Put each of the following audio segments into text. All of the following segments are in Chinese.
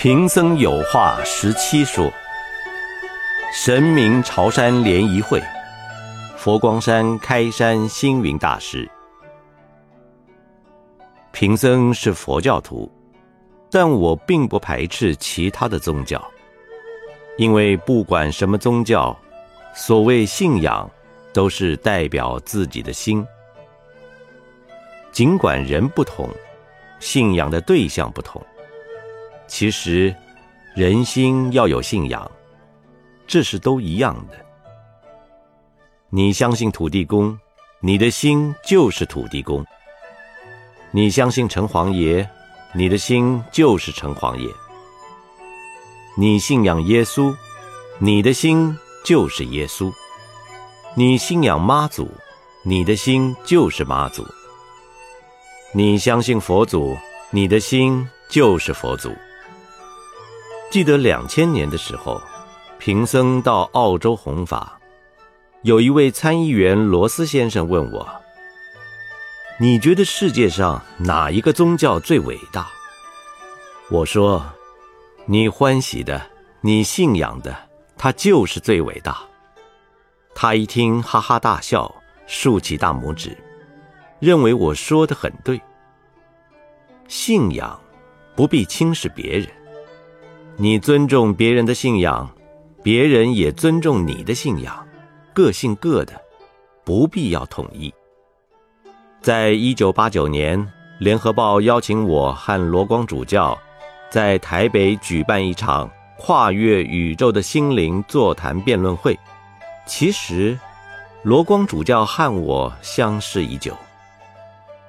贫僧有话十七说。神明朝山联谊会，佛光山开山星云大师。贫僧是佛教徒，但我并不排斥其他的宗教，因为不管什么宗教，所谓信仰，都是代表自己的心。尽管人不同，信仰的对象不同。其实，人心要有信仰，这是都一样的。你相信土地公，你的心就是土地公；你相信城隍爷，你的心就是城隍爷；你信仰耶稣，你的心就是耶稣；你信仰妈祖，你的心就是妈祖；你相信佛祖，你的心就是佛祖。记得两千年的时候，贫僧到澳洲弘法，有一位参议员罗斯先生问我：“你觉得世界上哪一个宗教最伟大？”我说：“你欢喜的，你信仰的，它就是最伟大。”他一听，哈哈大笑，竖起大拇指，认为我说的很对。信仰不必轻视别人。你尊重别人的信仰，别人也尊重你的信仰，各信各的，不必要统一。在一九八九年，《联合报》邀请我和罗光主教在台北举办一场跨越宇宙的心灵座谈辩论会。其实，罗光主教和我相识已久，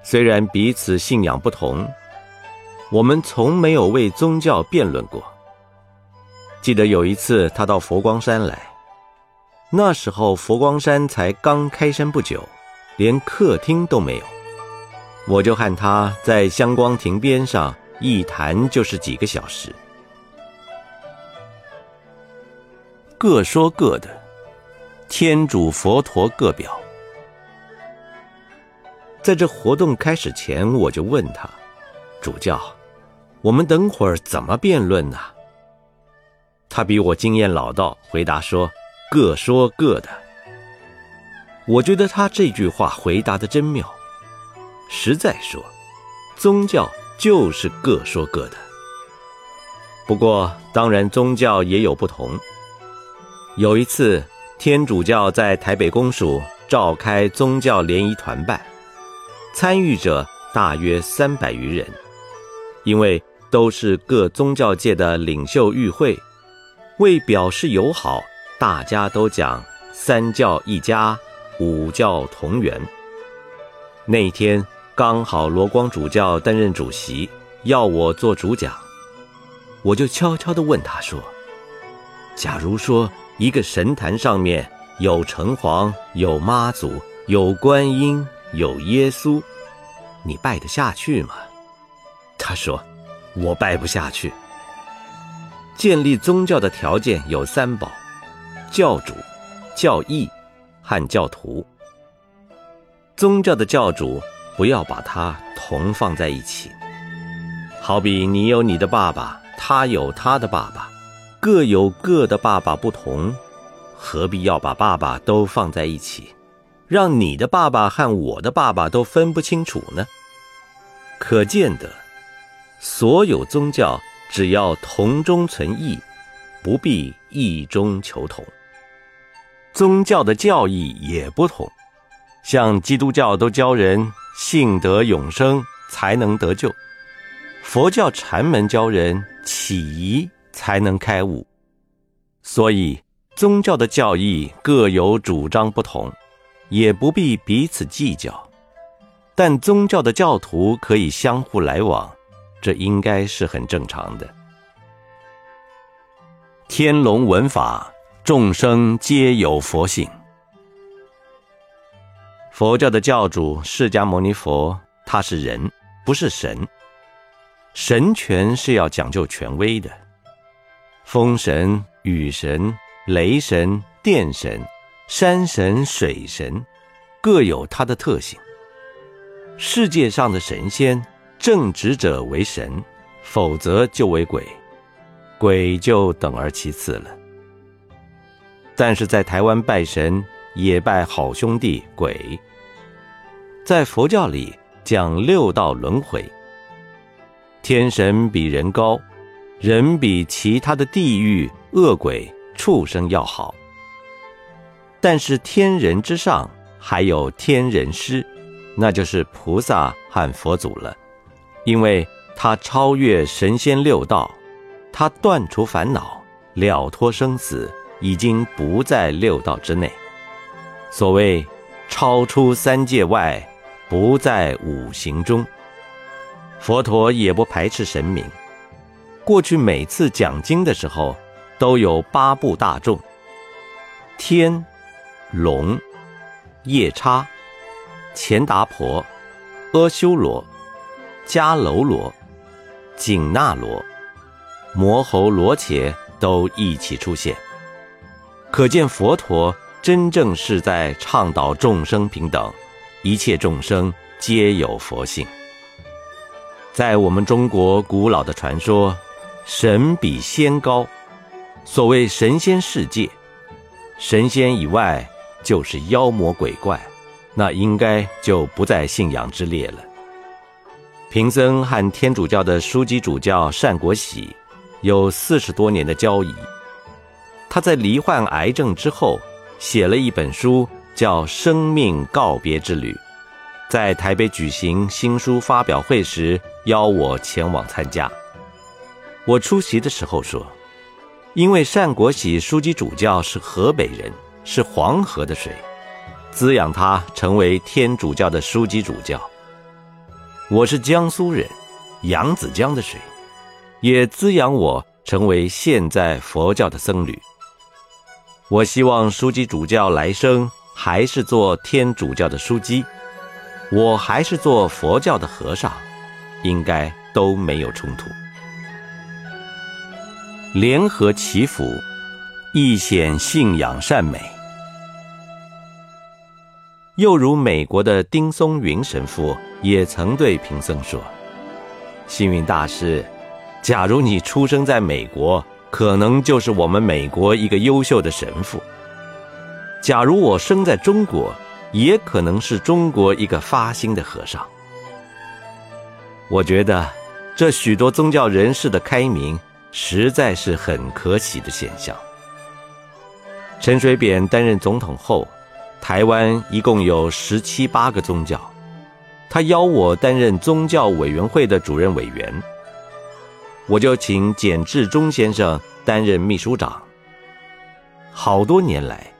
虽然彼此信仰不同，我们从没有为宗教辩论过。记得有一次，他到佛光山来，那时候佛光山才刚开山不久，连客厅都没有。我就和他在香光亭边上一谈就是几个小时，各说各的，天主佛陀各表。在这活动开始前，我就问他：“主教，我们等会儿怎么辩论呢？”他比我经验老道，回答说：“各说各的。”我觉得他这句话回答的真妙。实在说，宗教就是各说各的。不过，当然宗教也有不同。有一次，天主教在台北公署召开宗教联谊团拜，参与者大约三百余人，因为都是各宗教界的领袖与会。为表示友好，大家都讲三教一家，五教同源。那天刚好罗光主教担任主席，要我做主讲，我就悄悄地问他说：“假如说一个神坛上面有城隍、有妈祖、有观音、有耶稣，你拜得下去吗？”他说：“我拜不下去。”建立宗教的条件有三宝：教主、教义和教徒。宗教的教主不要把它同放在一起，好比你有你的爸爸，他有他的爸爸，各有各的爸爸不同，何必要把爸爸都放在一起，让你的爸爸和我的爸爸都分不清楚呢？可见得，所有宗教。只要同中存异，不必异中求同。宗教的教义也不同，像基督教都教人性得永生才能得救，佛教禅门教人起疑才能开悟。所以宗教的教义各有主张不同，也不必彼此计较。但宗教的教徒可以相互来往。这应该是很正常的。天龙文法，众生皆有佛性。佛教的教主释迦牟尼佛，他是人，不是神。神权是要讲究权威的，风神、雨神、雷神、电神、山神、水神，各有它的特性。世界上的神仙。正直者为神，否则就为鬼；鬼就等而其次了。但是在台湾拜神也拜好兄弟鬼，在佛教里讲六道轮回，天神比人高，人比其他的地狱恶鬼畜生要好。但是天人之上还有天人师，那就是菩萨和佛祖了，因为他超越神仙六道，他断除烦恼，了脱生死。已经不在六道之内，所谓超出三界外，不在五行中。佛陀也不排斥神明。过去每次讲经的时候，都有八部大众：天、龙、夜叉、钱达婆、阿修罗、迦楼罗、紧那罗、摩喉罗伽都一起出现。可见佛陀真正是在倡导众生平等，一切众生皆有佛性。在我们中国古老的传说，神比仙高，所谓神仙世界，神仙以外就是妖魔鬼怪，那应该就不在信仰之列了。贫僧和天主教的枢机主教单国喜有四十多年的交谊。他在罹患癌症之后，写了一本书，叫《生命告别之旅》，在台北举行新书发表会时，邀我前往参加。我出席的时候说：“因为单国喜书记主教是河北人，是黄河的水，滋养他成为天主教的书记主教；我是江苏人，扬子江的水，也滋养我成为现在佛教的僧侣。”我希望枢机主教来生还是做天主教的枢机，我还是做佛教的和尚，应该都没有冲突。联合祈福，亦显信仰善美。又如美国的丁松云神父也曾对贫僧说：“幸运大师，假如你出生在美国。”可能就是我们美国一个优秀的神父。假如我生在中国，也可能是中国一个发心的和尚。我觉得这许多宗教人士的开明，实在是很可喜的现象。陈水扁担任总统后，台湾一共有十七八个宗教，他邀我担任宗教委员会的主任委员。我就请简志忠先生担任秘书长。好多年来，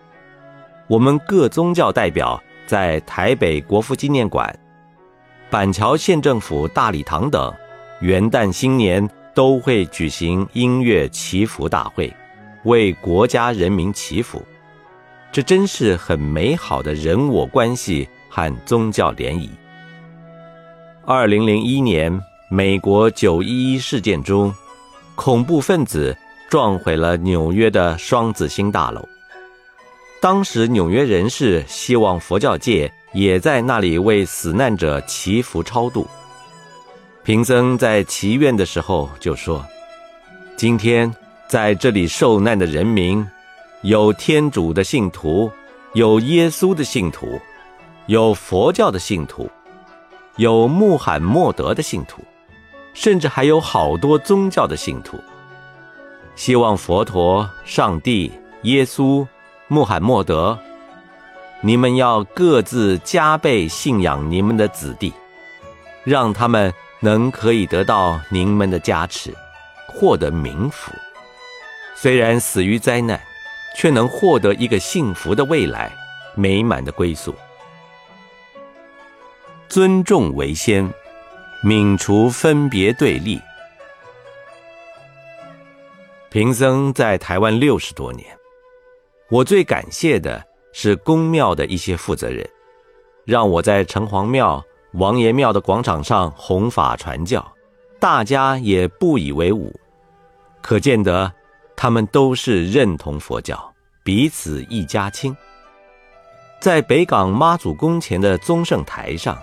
我们各宗教代表在台北国父纪念馆、板桥县政府大礼堂等，元旦新年都会举行音乐祈福大会，为国家人民祈福。这真是很美好的人我关系和宗教联谊。二零零一年。美国九一一事件中，恐怖分子撞毁了纽约的双子星大楼。当时纽约人士希望佛教界也在那里为死难者祈福超度。贫僧在祈愿的时候就说：“今天在这里受难的人民，有天主的信徒，有耶稣的信徒，有佛教的信徒，有穆罕默德的信徒。”甚至还有好多宗教的信徒，希望佛陀、上帝、耶稣、穆罕默德，你们要各自加倍信仰你们的子弟，让他们能可以得到您们的加持，获得冥福。虽然死于灾难，却能获得一个幸福的未来，美满的归宿。尊重为先。泯除分别对立。贫僧在台湾六十多年，我最感谢的是公庙的一些负责人，让我在城隍庙、王爷庙的广场上弘法传教，大家也不以为忤，可见得他们都是认同佛教，彼此一家亲。在北港妈祖宫前的宗圣台上。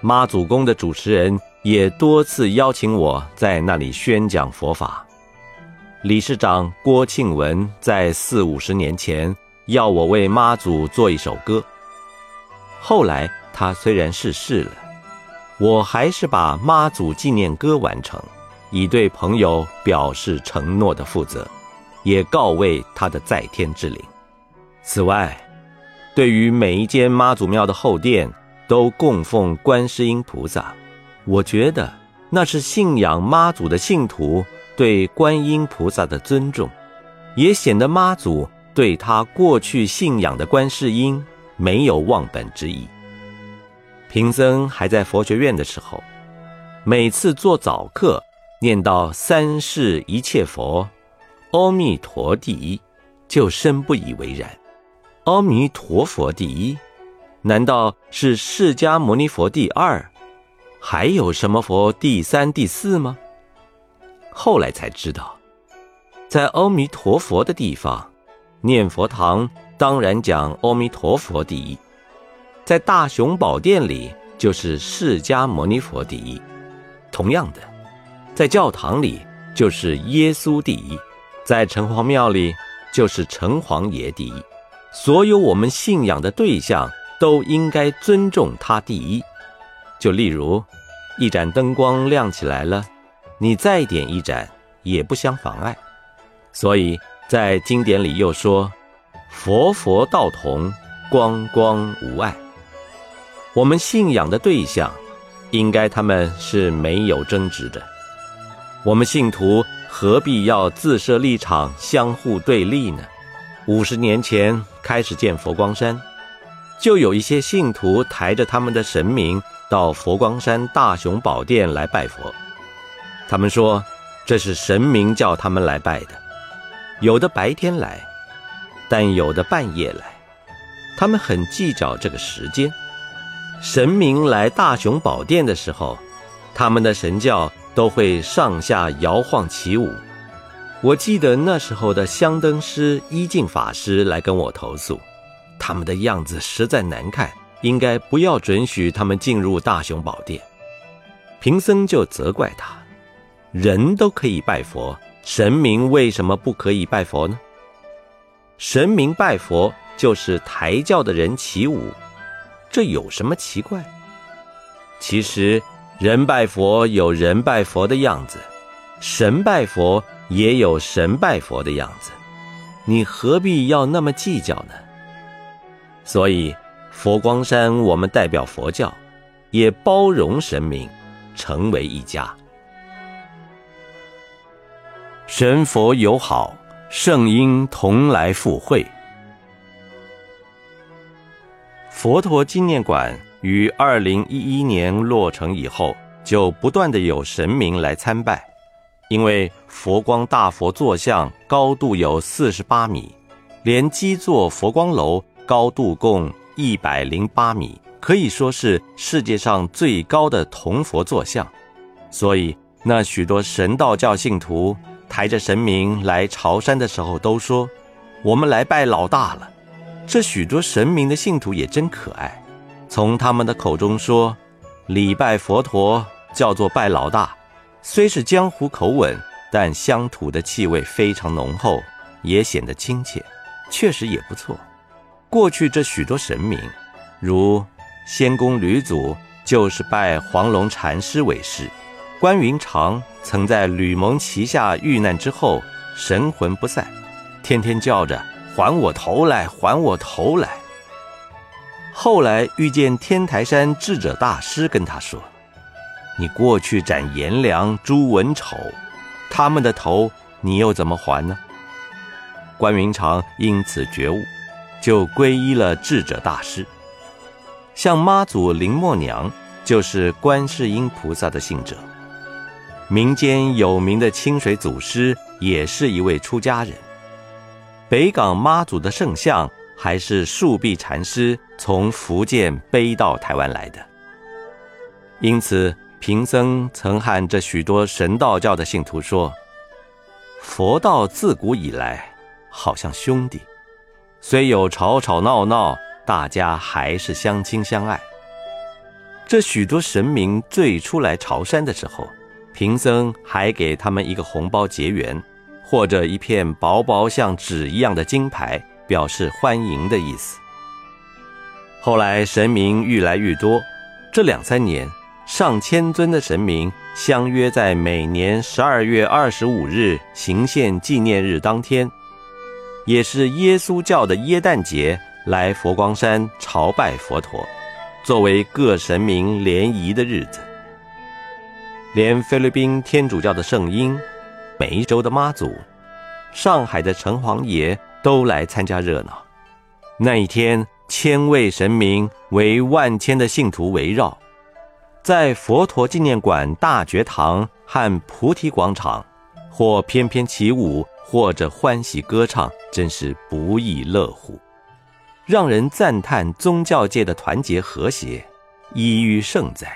妈祖宫的主持人也多次邀请我在那里宣讲佛法，理事长郭庆文在四五十年前要我为妈祖做一首歌。后来他虽然逝世了，我还是把妈祖纪念歌完成，以对朋友表示承诺的负责，也告慰他的在天之灵。此外，对于每一间妈祖庙的后殿都供奉观世音菩萨，我觉得那是信仰妈祖的信徒对观音菩萨的尊重，也显得妈祖对他过去信仰的观世音。没有忘本之意。贫僧还在佛学院的时候，每次做早课，念到“三世一切佛，阿弥陀第一”，就深不以为然。阿弥陀佛第一，难道是释迦牟尼佛第二？还有什么佛第三、第四吗？后来才知道，在阿弥陀佛的地方，念佛堂。当然讲阿弥陀佛第一，在大雄宝殿里就是释迦牟尼佛第一。同样的，在教堂里就是耶稣第一，在城隍庙里就是城隍爷第一。所有我们信仰的对象都应该尊重他第一。就例如，一盏灯光亮起来了，你再点一盏也不相妨碍。所以在经典里又说。佛佛道同，光光无碍。我们信仰的对象，应该他们是没有争执的。我们信徒何必要自设立场，相互对立呢？五十年前开始建佛光山，就有一些信徒抬着他们的神明到佛光山大雄宝殿来拜佛。他们说这是神明叫他们来拜的，有的白天来。但有的半夜来，他们很计较这个时间。神明来大雄宝殿的时候，他们的神教都会上下摇晃起舞。我记得那时候的香灯师一净法师来跟我投诉，他们的样子实在难看，应该不要准许他们进入大雄宝殿。贫僧就责怪他：人都可以拜佛，神明为什么不可以拜佛呢？神明拜佛就是抬轿的人起舞，这有什么奇怪？其实人拜佛有人拜佛的样子，神拜佛也有神拜佛的样子，你何必要那么计较呢？所以佛光山我们代表佛教，也包容神明，成为一家，神佛友好。圣婴同来赴会。佛陀纪念馆于二零一一年落成以后，就不断的有神明来参拜。因为佛光大佛坐像高度有四十八米，连基座佛光楼高度共一百零八米，可以说是世界上最高的铜佛坐像，所以那许多神道教信徒。抬着神明来朝山的时候，都说：“我们来拜老大了。”这许多神明的信徒也真可爱，从他们的口中说：“礼拜佛陀叫做拜老大。”虽是江湖口吻，但乡土的气味非常浓厚，也显得亲切，确实也不错。过去这许多神明，如仙宫吕祖，就是拜黄龙禅师为师。关云长曾在吕蒙旗下遇难之后，神魂不散，天天叫着“还我头来，还我头来”。后来遇见天台山智者大师，跟他说：“你过去斩颜良、诛文丑，他们的头你又怎么还呢？”关云长因此觉悟，就皈依了智者大师。像妈祖林默娘，就是观世音菩萨的信者。民间有名的清水祖师也是一位出家人。北港妈祖的圣像还是树壁禅师从福建背到台湾来的。因此，贫僧曾和这许多神道教的信徒说：“佛道自古以来好像兄弟，虽有吵吵闹闹，大家还是相亲相爱。”这许多神明最初来朝山的时候。贫僧还给他们一个红包结缘，或者一片薄薄像纸一样的金牌，表示欢迎的意思。后来神明愈来愈多，这两三年，上千尊的神明相约在每年十二月二十五日行宪纪念日当天，也是耶稣教的耶诞节，来佛光山朝拜佛陀，作为各神明联谊的日子。连菲律宾天主教的圣婴、梅州的妈祖、上海的城隍爷都来参加热闹。那一天。千位神明为万千的信徒围绕，在佛陀纪念馆大觉堂和菩提广场，或翩翩起舞，或者欢喜歌唱，真是不亦乐乎，让人赞叹宗教界的团结和谐，一于胜在。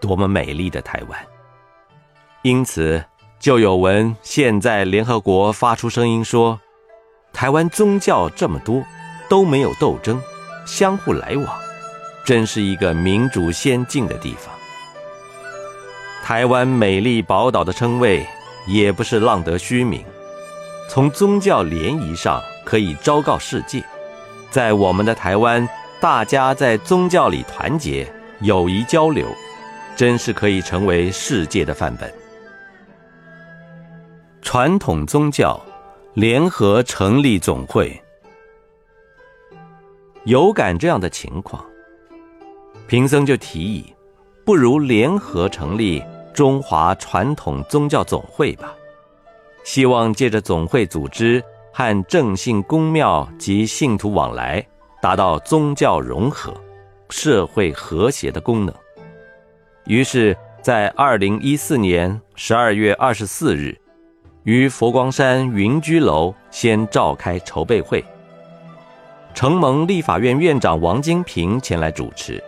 多么美丽的台湾！因此，就有闻现在联合国发出声音说，台湾宗教这么多。都没有斗争，相互来往，真是一个民主先进的地方。台湾美丽宝岛的称谓也不是浪得虚名，从宗教联谊上可以昭告世界，在我们的台湾，大家在宗教里团结、友谊交流，真是可以成为世界的范本。传统宗教联合成立总会。有感这样的情况，贫僧就提议，不如联合成立中华传统宗教总会吧。希望借着总会组织和正信公庙及信徒往来，达到宗教融合、社会和谐的功能。于是，在二零一四年十二月二十四日，于佛光山云居楼先召开筹备会。承蒙立法院院长王金平前来主持，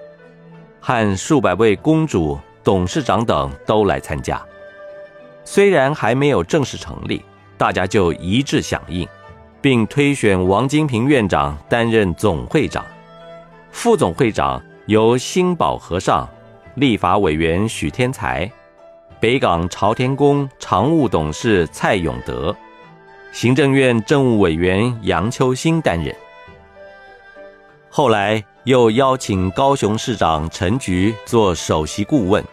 和数百位公主、董事长等都来参加。虽然还没有正式成立，大家就一致响应，并推选王金平院长担任总会长，副总会长由新宝和尚、立法委员许天才、北港朝天宫常务董事蔡永德、行政院政务委员杨秋兴担任。后来又邀请高雄市长陈菊做首席顾问，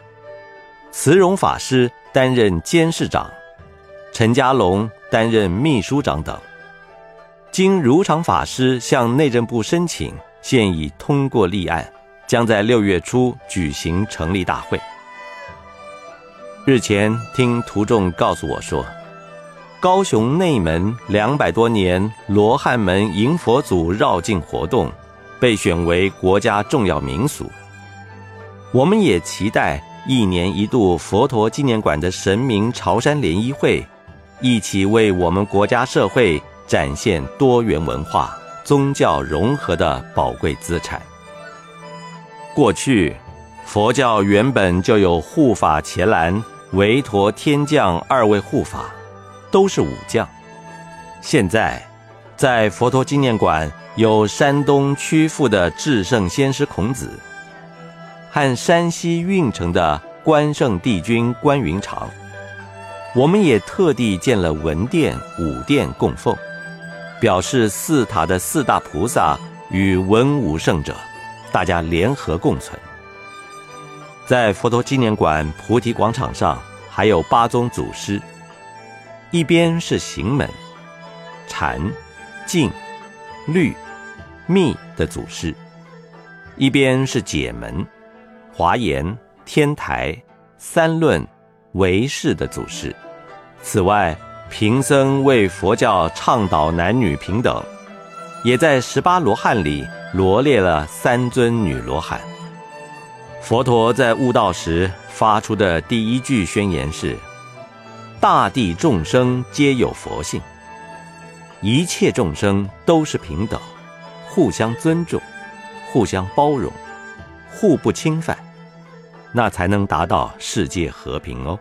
慈容法师担任监事长，陈家龙担任秘书长等。经如常法师向内政部申请，现已通过立案，将在六月初举行成立大会。日前听徒众告诉我说，高雄内门两百多年罗汉门迎佛祖绕境活动。被选为国家重要民俗，我们也期待一年一度佛陀纪念馆的神明朝山联谊会，一起为我们国家社会展现多元文化、宗教融合的宝贵资产。过去，佛教原本就有护法伽蓝、韦陀天将二位护法，都是武将。现在，在佛陀纪念馆。有山东曲阜的至圣先师孔子，和山西运城的关圣帝君关云长，我们也特地建了文殿、武殿供奉，表示四塔的四大菩萨与文武圣者，大家联合共存。在佛陀纪念馆菩提广场上，还有八宗祖师，一边是行门、禅、净、律。密的祖师，一边是解门、华严、天台、三论、唯识的祖师。此外，贫僧为佛教倡导男女平等，也在十八罗汉里罗列了三尊女罗汉。佛陀在悟道时发出的第一句宣言是：“大地众生皆有佛性，一切众生都是平等。”互相尊重，互相包容，互不侵犯，那才能达到世界和平哦。